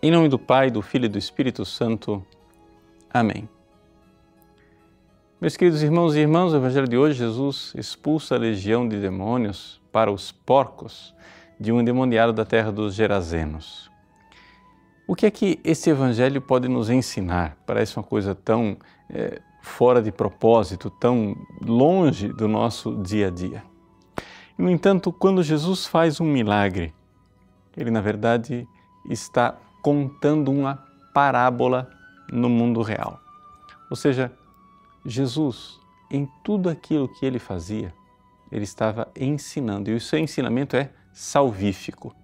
Em nome do Pai, do Filho e do Espírito Santo. Amém. Meus queridos irmãos e irmãs, no Evangelho de hoje, Jesus expulsa a legião de demônios para os porcos de um endemoniado da terra dos Gerazenos. O que é que esse Evangelho pode nos ensinar? Parece uma coisa tão é, fora de propósito, tão longe do nosso dia a dia. No entanto, quando Jesus faz um milagre, ele na verdade está contando uma parábola no mundo real. Ou seja, Jesus, em tudo aquilo que ele fazia, ele estava ensinando, e o seu ensinamento é salvífico.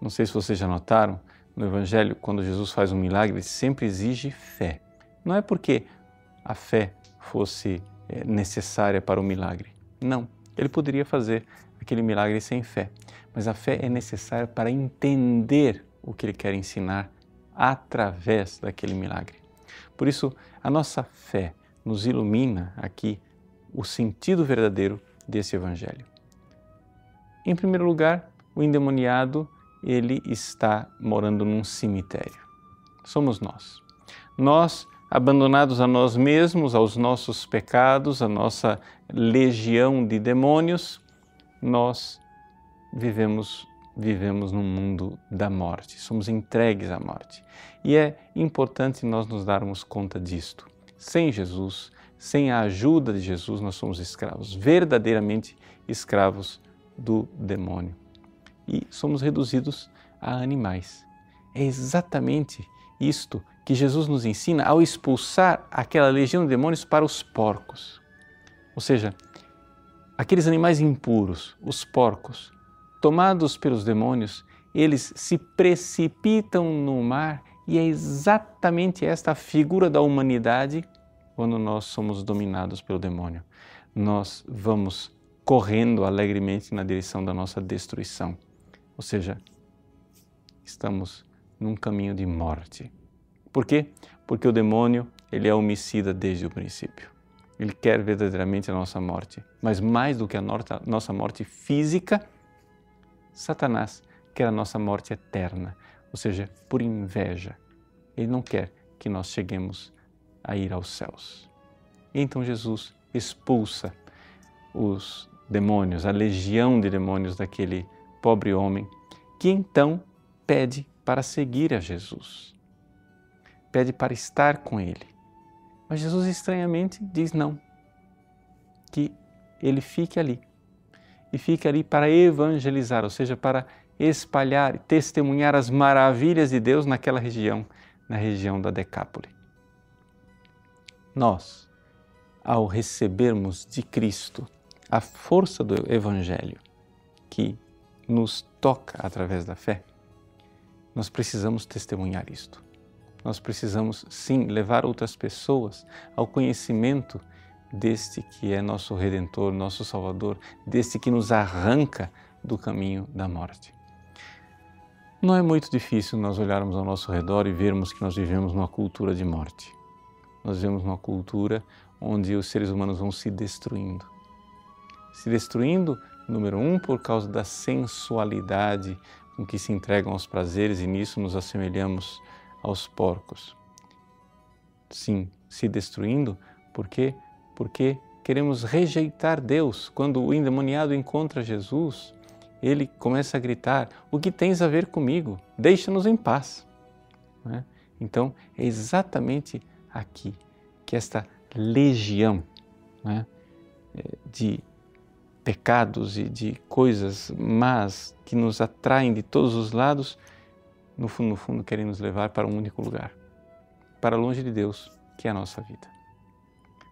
Não sei se vocês já notaram, no Evangelho, quando Jesus faz um milagre, ele sempre exige fé. Não é porque a fé fosse eh, necessária para o milagre. Não, ele poderia fazer aquele milagre sem fé, mas a fé é necessária para entender o que ele quer ensinar através daquele milagre. Por isso, a nossa fé nos ilumina aqui o sentido verdadeiro desse evangelho. Em primeiro lugar, o endemoniado, ele está morando num cemitério. Somos nós. Nós, abandonados a nós mesmos, aos nossos pecados, a nossa legião de demônios, nós vivemos vivemos num mundo da morte, somos entregues à morte. E é importante nós nos darmos conta disto. Sem Jesus, sem a ajuda de Jesus, nós somos escravos, verdadeiramente escravos do demônio. E somos reduzidos a animais. É exatamente isto que Jesus nos ensina ao expulsar aquela legião de demônios para os porcos. Ou seja, aqueles animais impuros, os porcos, tomados pelos demônios, eles se precipitam no mar e é exatamente esta a figura da humanidade quando nós somos dominados pelo demônio. Nós vamos correndo alegremente na direção da nossa destruição. Ou seja, estamos num caminho de morte. Por quê? Porque o demônio, ele é homicida desde o princípio. Ele quer verdadeiramente a nossa morte. Mas mais do que a nossa morte física, Satanás quer a nossa morte eterna, ou seja, por inveja. Ele não quer que nós cheguemos a ir aos céus. Então Jesus expulsa os demônios, a legião de demônios daquele pobre homem, que então pede para seguir a Jesus. Pede para estar com ele. Mas Jesus estranhamente diz não, que ele fique ali e fica ali para evangelizar, ou seja, para espalhar e testemunhar as maravilhas de Deus naquela região, na região da Decápole. Nós, ao recebermos de Cristo a força do Evangelho que nos toca através da fé, nós precisamos testemunhar isto. Nós precisamos, sim, levar outras pessoas ao conhecimento deste que é nosso Redentor, nosso Salvador, deste que nos arranca do caminho da morte. Não é muito difícil nós olharmos ao nosso redor e vermos que nós vivemos numa cultura de morte. Nós vivemos numa cultura onde os seres humanos vão se destruindo. Se destruindo, número um, por causa da sensualidade com que se entregam aos prazeres e nisso nos assemelhamos aos porcos. Sim, se destruindo porque porque queremos rejeitar Deus. Quando o endemoniado encontra Jesus, ele começa a gritar: O que tens a ver comigo? Deixa-nos em paz. É? Então, é exatamente aqui que esta legião é? de pecados e de coisas más que nos atraem de todos os lados, no fundo, no fundo, querem nos levar para um único lugar, para longe de Deus, que é a nossa vida.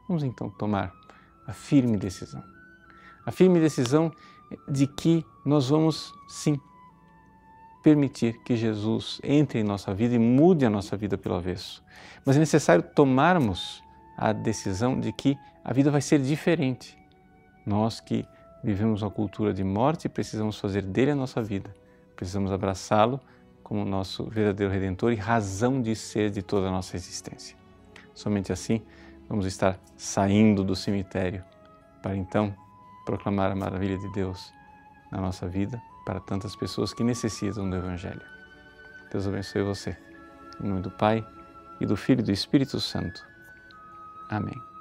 Vamos então tomar a firme decisão. A firme decisão de que nós vamos, sim, permitir que Jesus entre em nossa vida e mude a nossa vida pelo avesso. Mas é necessário tomarmos a decisão de que a vida vai ser diferente. Nós que vivemos uma cultura de morte, precisamos fazer dele a nossa vida. Precisamos abraçá-lo como nosso verdadeiro redentor e razão de ser de toda a nossa existência. Somente assim vamos estar saindo do cemitério para então proclamar a maravilha de Deus na nossa vida para tantas pessoas que necessitam do Evangelho. Deus abençoe você. Em nome do Pai, e do Filho e do Espírito Santo. Amém.